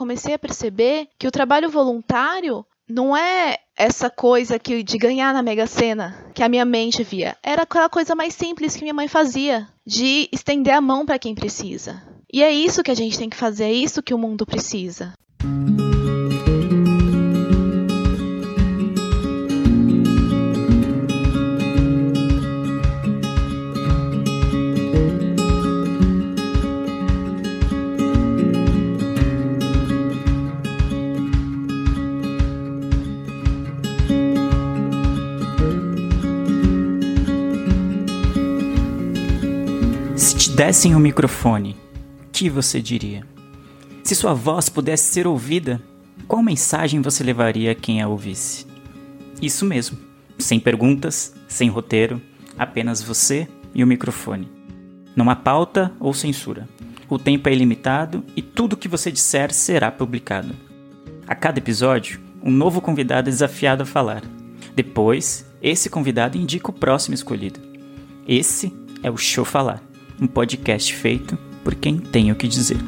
comecei a perceber que o trabalho voluntário não é essa coisa que de ganhar na Mega Sena que a minha mente via. Era aquela coisa mais simples que minha mãe fazia, de estender a mão para quem precisa. E é isso que a gente tem que fazer, é isso que o mundo precisa. Dessem o um microfone, o que você diria? Se sua voz pudesse ser ouvida, qual mensagem você levaria a quem a ouvisse? Isso mesmo, sem perguntas, sem roteiro, apenas você e o microfone. Não há pauta ou censura. O tempo é ilimitado e tudo o que você disser será publicado. A cada episódio, um novo convidado é desafiado a falar. Depois, esse convidado indica o próximo escolhido. Esse é o Show Falar um podcast feito por quem tem o que dizer.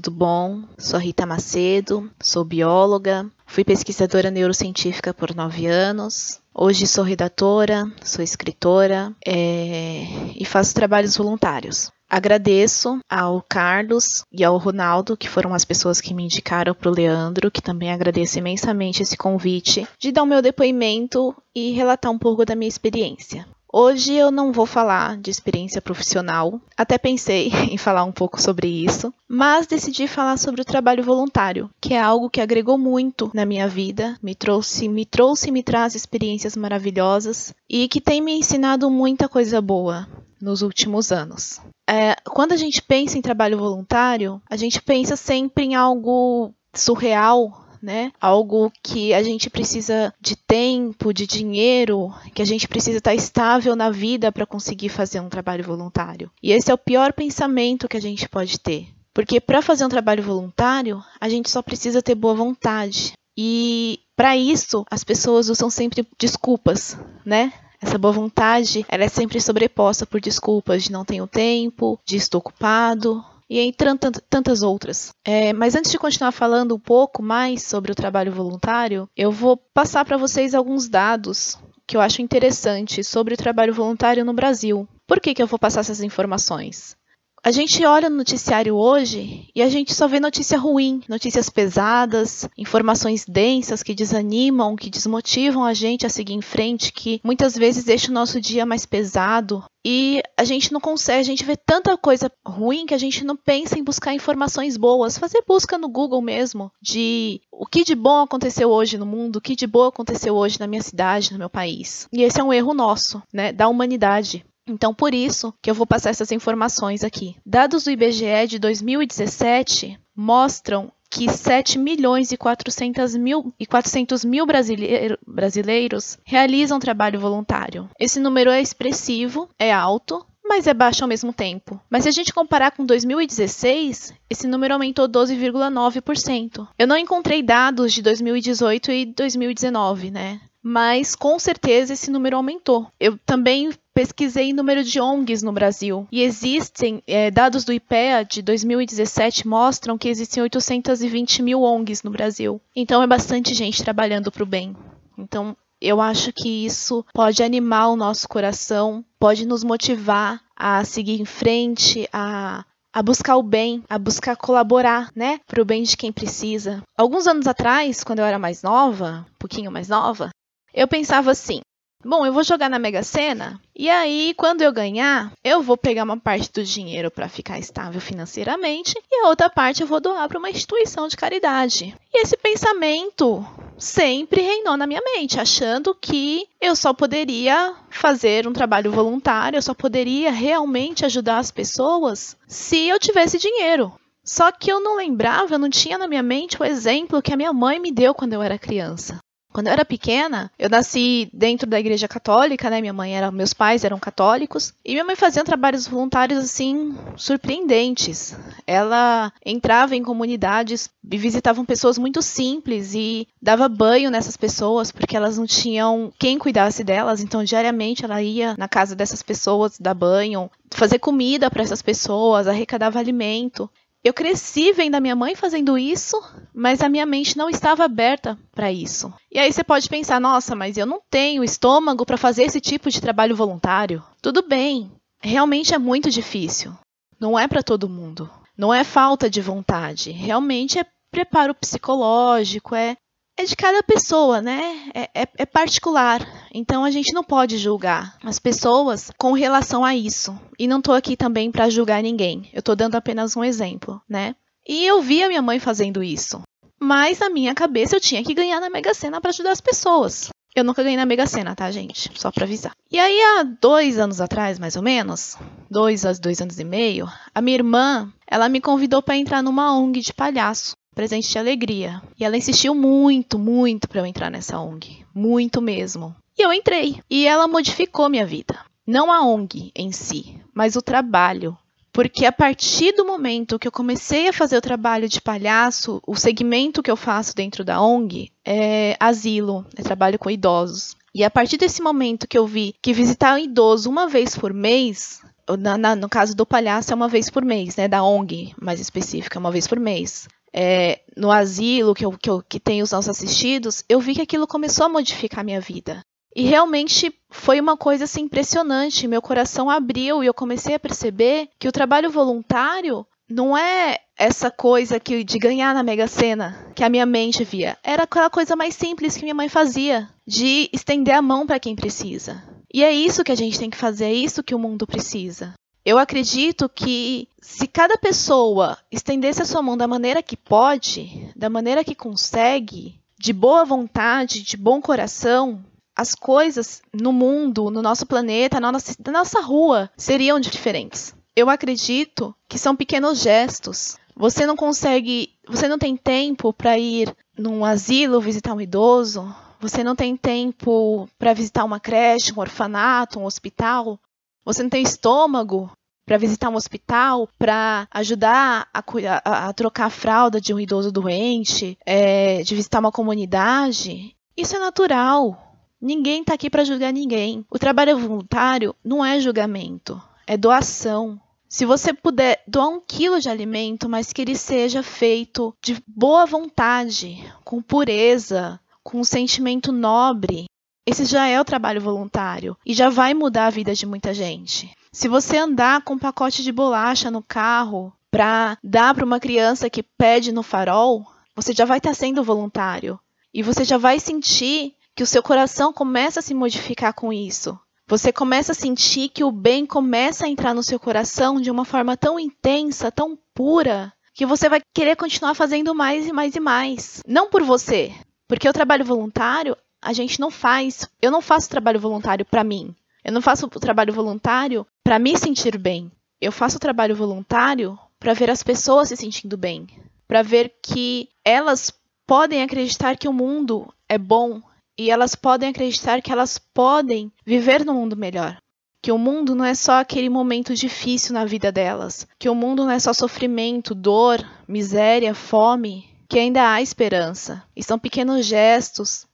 Tudo bom? Sou Rita Macedo, sou bióloga, fui pesquisadora neurocientífica por nove anos. Hoje sou redatora, sou escritora é... e faço trabalhos voluntários. Agradeço ao Carlos e ao Ronaldo, que foram as pessoas que me indicaram para o Leandro, que também agradeço imensamente esse convite de dar o meu depoimento e relatar um pouco da minha experiência. Hoje eu não vou falar de experiência profissional, até pensei em falar um pouco sobre isso, mas decidi falar sobre o trabalho voluntário, que é algo que agregou muito na minha vida, me trouxe, me trouxe e me traz experiências maravilhosas e que tem me ensinado muita coisa boa nos últimos anos. É, quando a gente pensa em trabalho voluntário, a gente pensa sempre em algo surreal, né? Algo que a gente precisa de tempo, de dinheiro, que a gente precisa estar estável na vida para conseguir fazer um trabalho voluntário. E esse é o pior pensamento que a gente pode ter. Porque para fazer um trabalho voluntário, a gente só precisa ter boa vontade. E para isso, as pessoas usam sempre desculpas, né? Essa boa vontade, ela é sempre sobreposta por desculpas de não tenho tempo, de estou ocupado, e entre tantas outras. É, mas antes de continuar falando um pouco mais sobre o trabalho voluntário, eu vou passar para vocês alguns dados que eu acho interessantes sobre o trabalho voluntário no Brasil. Por que, que eu vou passar essas informações? A gente olha no noticiário hoje e a gente só vê notícia ruim, notícias pesadas, informações densas que desanimam, que desmotivam a gente a seguir em frente, que muitas vezes deixam o nosso dia mais pesado. E a gente não consegue, a gente vê tanta coisa ruim que a gente não pensa em buscar informações boas, fazer busca no Google mesmo de o que de bom aconteceu hoje no mundo, o que de bom aconteceu hoje na minha cidade, no meu país. E esse é um erro nosso, né, da humanidade. Então, por isso que eu vou passar essas informações aqui. Dados do IBGE de 2017 mostram que 7 milhões e 400 mil, e 400 mil brasileiro, brasileiros realizam trabalho voluntário. Esse número é expressivo, é alto, mas é baixo ao mesmo tempo. Mas se a gente comparar com 2016, esse número aumentou 12,9%. Eu não encontrei dados de 2018 e 2019, né? mas com certeza esse número aumentou. Eu também pesquisei o número de ONGs no Brasil e existem é, dados do IPEA de 2017 mostram que existem 820 mil ONGs no Brasil. Então é bastante gente trabalhando para o bem. Então eu acho que isso pode animar o nosso coração, pode nos motivar a seguir em frente, a a buscar o bem, a buscar colaborar, né, para o bem de quem precisa. Alguns anos atrás, quando eu era mais nova, um pouquinho mais nova, eu pensava assim: bom, eu vou jogar na Mega Sena e aí, quando eu ganhar, eu vou pegar uma parte do dinheiro para ficar estável financeiramente e a outra parte eu vou doar para uma instituição de caridade. E esse pensamento sempre reinou na minha mente, achando que eu só poderia fazer um trabalho voluntário, eu só poderia realmente ajudar as pessoas se eu tivesse dinheiro. Só que eu não lembrava, eu não tinha na minha mente o exemplo que a minha mãe me deu quando eu era criança. Quando eu era pequena, eu nasci dentro da igreja católica, né? Minha mãe era, meus pais eram católicos, e minha mãe fazia trabalhos voluntários assim surpreendentes. Ela entrava em comunidades e visitavam pessoas muito simples e dava banho nessas pessoas porque elas não tinham quem cuidasse delas, então diariamente ela ia na casa dessas pessoas dar banho, fazer comida para essas pessoas, arrecadava alimento. Eu cresci vendo a minha mãe fazendo isso, mas a minha mente não estava aberta para isso. E aí você pode pensar, nossa, mas eu não tenho estômago para fazer esse tipo de trabalho voluntário. Tudo bem, realmente é muito difícil. Não é para todo mundo. Não é falta de vontade. Realmente é preparo psicológico, é é de cada pessoa, né? É, é, é, particular. Então a gente não pode julgar as pessoas com relação a isso. E não estou aqui também para julgar ninguém. Eu estou dando apenas um exemplo, né? E eu vi a minha mãe fazendo isso. Mas na minha cabeça eu tinha que ganhar na Mega Sena para ajudar as pessoas. Eu nunca ganhei na Mega Sena, tá, gente? Só pra avisar. E aí, há dois anos atrás, mais ou menos, dois a dois anos e meio, a minha irmã, ela me convidou para entrar numa ONG de palhaço presente de alegria. E ela insistiu muito, muito para eu entrar nessa ONG. Muito mesmo. E eu entrei. E ela modificou minha vida. Não a ONG em si, mas o trabalho. Porque a partir do momento que eu comecei a fazer o trabalho de palhaço, o segmento que eu faço dentro da ONG é asilo, é trabalho com idosos. E a partir desse momento que eu vi que visitar um idoso uma vez por mês, na, na, no caso do palhaço é uma vez por mês, né? Da ONG mais específica, é uma vez por mês é, no asilo que, eu, que, eu, que tem os nossos assistidos, eu vi que aquilo começou a modificar a minha vida. E realmente foi uma coisa assim, impressionante. Meu coração abriu e eu comecei a perceber que o trabalho voluntário não é essa coisa que de ganhar na Mega Sena que a minha mente via. Era aquela coisa mais simples que minha mãe fazia, de estender a mão para quem precisa. E é isso que a gente tem que fazer, é isso que o mundo precisa. Eu acredito que se cada pessoa estendesse a sua mão da maneira que pode, da maneira que consegue, de boa vontade, de bom coração, as coisas no mundo, no nosso planeta, na nossa, na nossa rua seriam diferentes. Eu acredito que são pequenos gestos. Você não consegue, você não tem tempo para ir num asilo visitar um idoso, você não tem tempo para visitar uma creche, um orfanato, um hospital, você não tem estômago para visitar um hospital, para ajudar a, a, a, trocar a fralda de um idoso doente, é, de visitar uma comunidade. Isso é natural. Ninguém está aqui para julgar ninguém. O trabalho voluntário não é julgamento, é doação. Se você puder doar um quilo de alimento, mas que ele seja feito de boa vontade, com pureza, com um sentimento nobre, esse já é o trabalho voluntário e já vai mudar a vida de muita gente. Se você andar com um pacote de bolacha no carro para dar para uma criança que pede no farol, você já vai estar tá sendo voluntário e você já vai sentir que o seu coração começa a se modificar com isso. Você começa a sentir que o bem começa a entrar no seu coração de uma forma tão intensa, tão pura, que você vai querer continuar fazendo mais e mais e mais. Não por você, porque o trabalho voluntário a gente não faz. Eu não faço trabalho voluntário para mim. Eu não faço trabalho voluntário para me sentir bem. Eu faço trabalho voluntário para ver as pessoas se sentindo bem, para ver que elas podem acreditar que o mundo é bom e elas podem acreditar que elas podem viver num mundo melhor. Que o mundo não é só aquele momento difícil na vida delas, que o mundo não é só sofrimento, dor, miséria, fome, que ainda há esperança. E são pequenos gestos,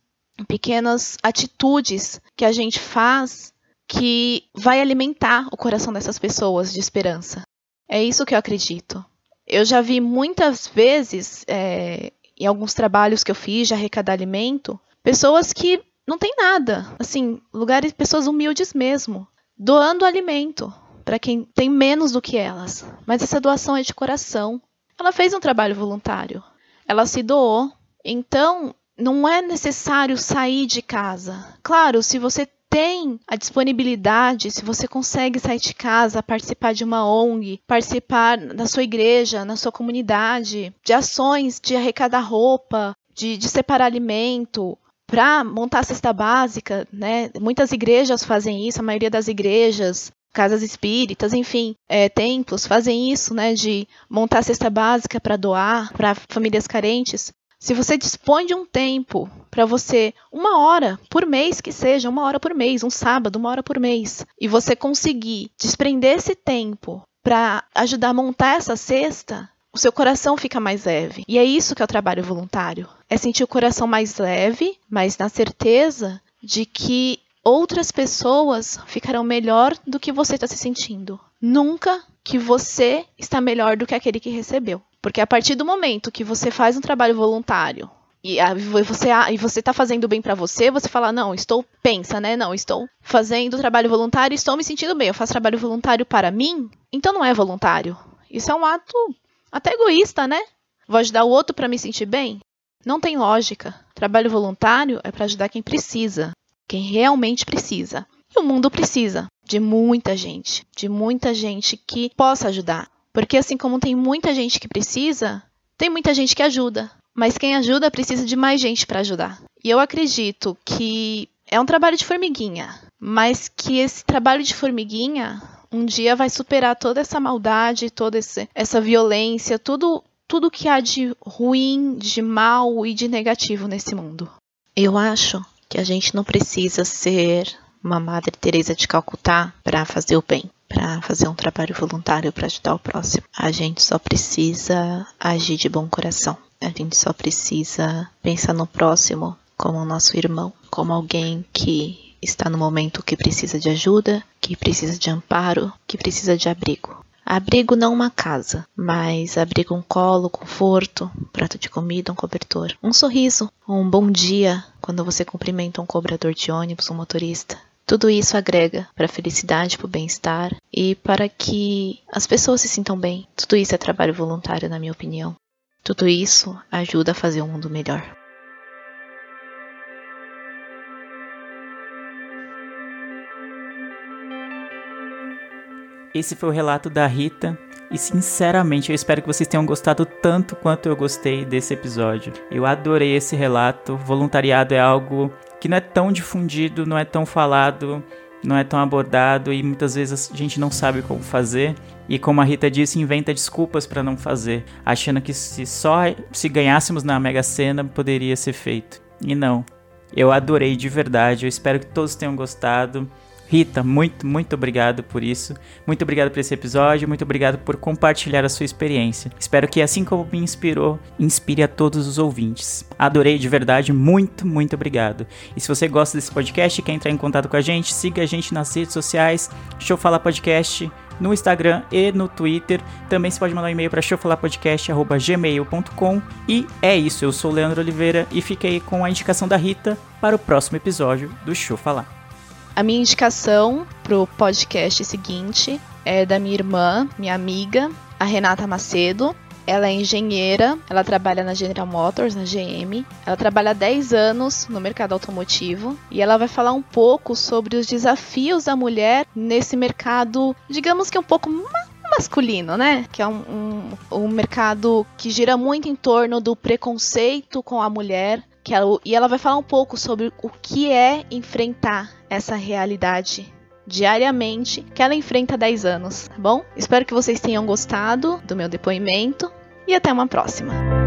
pequenas atitudes que a gente faz que vai alimentar o coração dessas pessoas de esperança. É isso que eu acredito. Eu já vi muitas vezes, é, em alguns trabalhos que eu fiz de arrecadar alimento, pessoas que não têm nada, assim, lugares, pessoas humildes mesmo, doando alimento para quem tem menos do que elas. Mas essa doação é de coração. Ela fez um trabalho voluntário. Ela se doou. Então, não é necessário sair de casa. Claro, se você tem a disponibilidade, se você consegue sair de casa, participar de uma ONG, participar da sua igreja, na sua comunidade, de ações de arrecadar roupa, de, de separar alimento, para montar a cesta básica, né? Muitas igrejas fazem isso, a maioria das igrejas, casas espíritas, enfim, é, templos fazem isso, né? De montar a cesta básica para doar para famílias carentes. Se você dispõe de um tempo para você, uma hora por mês que seja, uma hora por mês, um sábado, uma hora por mês, e você conseguir desprender esse tempo para ajudar a montar essa cesta, o seu coração fica mais leve. E é isso que é o trabalho voluntário. É sentir o coração mais leve, mas na certeza de que outras pessoas ficarão melhor do que você está se sentindo. Nunca que você está melhor do que aquele que recebeu. Porque a partir do momento que você faz um trabalho voluntário e você e você está fazendo bem para você, você fala não, estou pensa, né? Não, estou fazendo trabalho voluntário, estou me sentindo bem. Eu faço trabalho voluntário para mim, então não é voluntário. Isso é um ato até egoísta, né? Vou ajudar o outro para me sentir bem? Não tem lógica. Trabalho voluntário é para ajudar quem precisa, quem realmente precisa. E o mundo precisa de muita gente, de muita gente que possa ajudar. Porque assim como tem muita gente que precisa, tem muita gente que ajuda. Mas quem ajuda precisa de mais gente para ajudar. E eu acredito que é um trabalho de formiguinha, mas que esse trabalho de formiguinha um dia vai superar toda essa maldade, toda esse, essa violência, tudo tudo que há de ruim, de mal e de negativo nesse mundo. Eu acho que a gente não precisa ser uma Madre Teresa de Calcutá para fazer o bem, para fazer um trabalho voluntário para ajudar o próximo. A gente só precisa agir de bom coração. A gente só precisa pensar no próximo como o nosso irmão, como alguém que está no momento que precisa de ajuda, que precisa de amparo, que precisa de abrigo. Abrigo não uma casa, mas abrigo um colo, conforto, um prato de comida, um cobertor, um sorriso, um bom dia quando você cumprimenta um cobrador de ônibus, um motorista. Tudo isso agrega para a felicidade, para o bem-estar e para que as pessoas se sintam bem. Tudo isso é trabalho voluntário, na minha opinião. Tudo isso ajuda a fazer um mundo melhor. Esse foi o relato da Rita. E sinceramente, eu espero que vocês tenham gostado tanto quanto eu gostei desse episódio. Eu adorei esse relato. Voluntariado é algo que não é tão difundido, não é tão falado, não é tão abordado e muitas vezes a gente não sabe como fazer. E como a Rita disse, inventa desculpas para não fazer, achando que se só se ganhássemos na Mega Sena poderia ser feito. E não. Eu adorei de verdade. Eu espero que todos tenham gostado. Rita, muito, muito obrigado por isso. Muito obrigado por esse episódio. Muito obrigado por compartilhar a sua experiência. Espero que, assim como me inspirou, inspire a todos os ouvintes. Adorei de verdade. Muito, muito obrigado. E se você gosta desse podcast e quer entrar em contato com a gente, siga a gente nas redes sociais. Deixa falar podcast no Instagram e no Twitter. Também você pode mandar um e-mail para showfalarpodcast.gmail.com. E é isso, eu sou o Leandro Oliveira e fiquei com a indicação da Rita para o próximo episódio do Show Falar. A minha indicação pro podcast seguinte é da minha irmã, minha amiga, a Renata Macedo. Ela é engenheira, ela trabalha na General Motors, na GM. Ela trabalha há 10 anos no mercado automotivo e ela vai falar um pouco sobre os desafios da mulher nesse mercado, digamos que um pouco masculino, né? Que é um, um, um mercado que gira muito em torno do preconceito com a mulher, ela, e ela vai falar um pouco sobre o que é enfrentar essa realidade diariamente que ela enfrenta há 10 anos, tá bom? Espero que vocês tenham gostado do meu depoimento e até uma próxima.